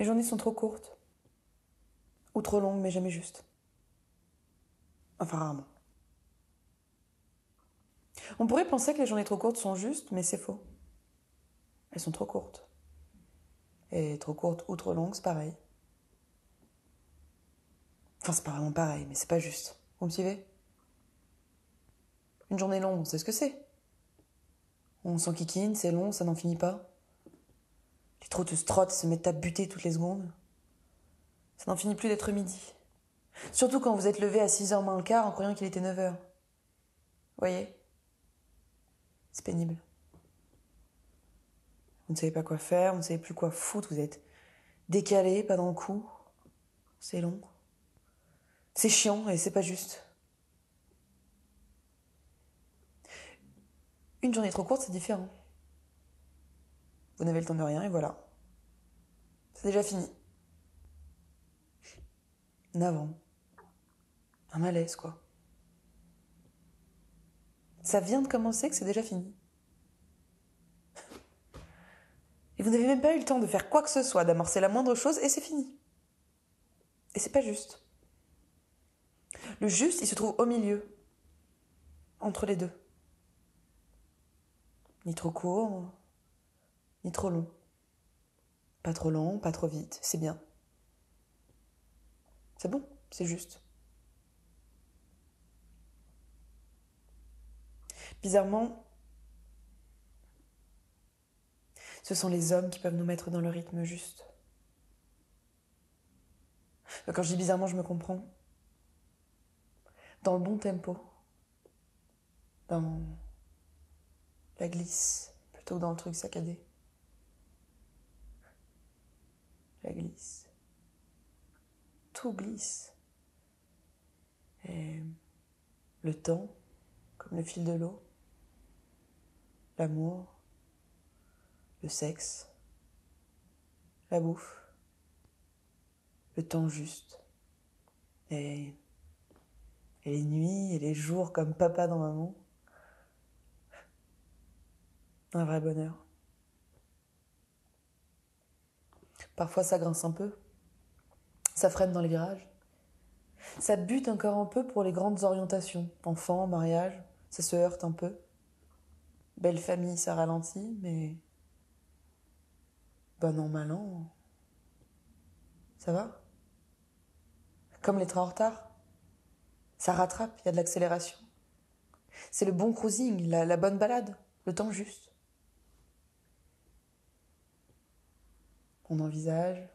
Mes journées sont trop courtes. Ou trop longues, mais jamais justes. Enfin, rarement. On pourrait penser que les journées trop courtes sont justes, mais c'est faux. Elles sont trop courtes. Et trop courtes ou trop longues, c'est pareil. Enfin, c'est pas vraiment pareil, mais c'est pas juste. Vous me suivez? Une journée longue, on sait ce que c'est. On s'enquiquine, c'est long, ça n'en finit pas. Les trous de strottes se mettent à buter toutes les secondes. Ça n'en finit plus d'être midi. Surtout quand vous êtes levé à 6h moins le quart en croyant qu'il était 9h. Voyez? C'est pénible. Vous ne savez pas quoi faire, vous ne savez plus quoi foutre, vous êtes décalé, pas dans le coup. C'est long. C'est chiant et c'est pas juste. Une journée trop courte, c'est différent. Vous n'avez le temps de rien et voilà. C'est déjà fini. Un avant. Un malaise, quoi. Ça vient de commencer que c'est déjà fini. Et vous n'avez même pas eu le temps de faire quoi que ce soit, d'amorcer la moindre chose, et c'est fini. Et c'est pas juste. Le juste, il se trouve au milieu, entre les deux. Ni trop court, ni trop long. Pas trop lent, pas trop vite, c'est bien. C'est bon, c'est juste. Bizarrement, ce sont les hommes qui peuvent nous mettre dans le rythme juste. Quand je dis bizarrement, je me comprends. Dans le bon tempo. Dans la glisse, plutôt que dans le truc saccadé. La Tout glisse. Et le temps, comme le fil de l'eau. L'amour, le sexe, la bouffe, le temps juste. Et, et les nuits et les jours comme papa dans maman. Un vrai bonheur. Parfois ça grince un peu. Ça freine dans les virages. Ça bute encore un peu pour les grandes orientations. Enfants, mariage, ça se heurte un peu. Belle famille, ça ralentit, mais. Bon an, mal an. Ça va Comme les trains en retard. Ça rattrape, il y a de l'accélération. C'est le bon cruising, la, la bonne balade, le temps juste. On envisage,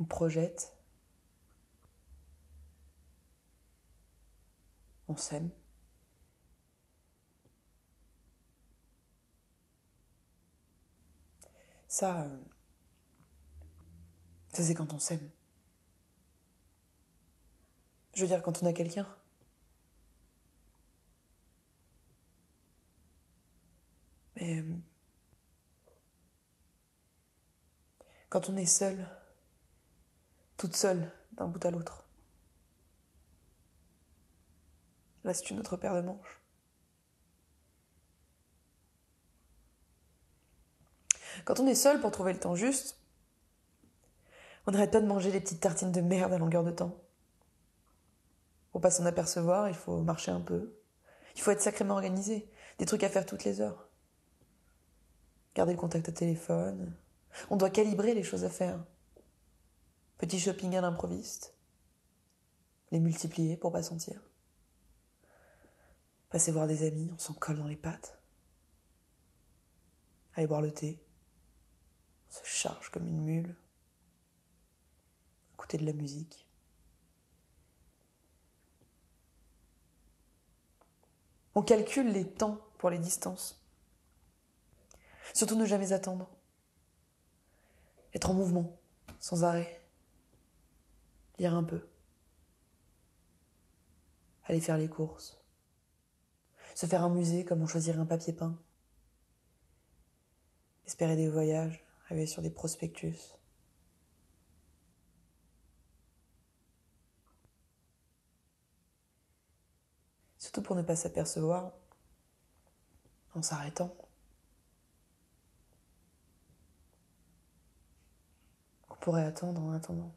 on projette, on s'aime. Ça, euh, ça c'est quand on s'aime. Je veux dire, quand on a quelqu'un. Mais euh, quand on est seul, toute seule d'un bout à l'autre. Là, c'est une autre paire de manches. Quand on est seul pour trouver le temps juste, on n'arrête pas de manger les petites tartines de merde à longueur de temps. Pour pas s'en apercevoir, il faut marcher un peu. Il faut être sacrément organisé. Des trucs à faire toutes les heures. Garder le contact au téléphone, on doit calibrer les choses à faire. Petit shopping à l'improviste. Les multiplier pour pas sentir. Passer voir des amis, on s'en colle dans les pattes. Aller boire le thé. On se charge comme une mule. Écouter de la musique. On calcule les temps pour les distances. Surtout ne jamais attendre être en mouvement, sans arrêt, lire un peu, aller faire les courses, se faire un musée comme on choisirait un papier peint, espérer des voyages, rêver sur des prospectus. Surtout pour ne pas s'apercevoir en s'arrêtant pourrait attendre en attendant.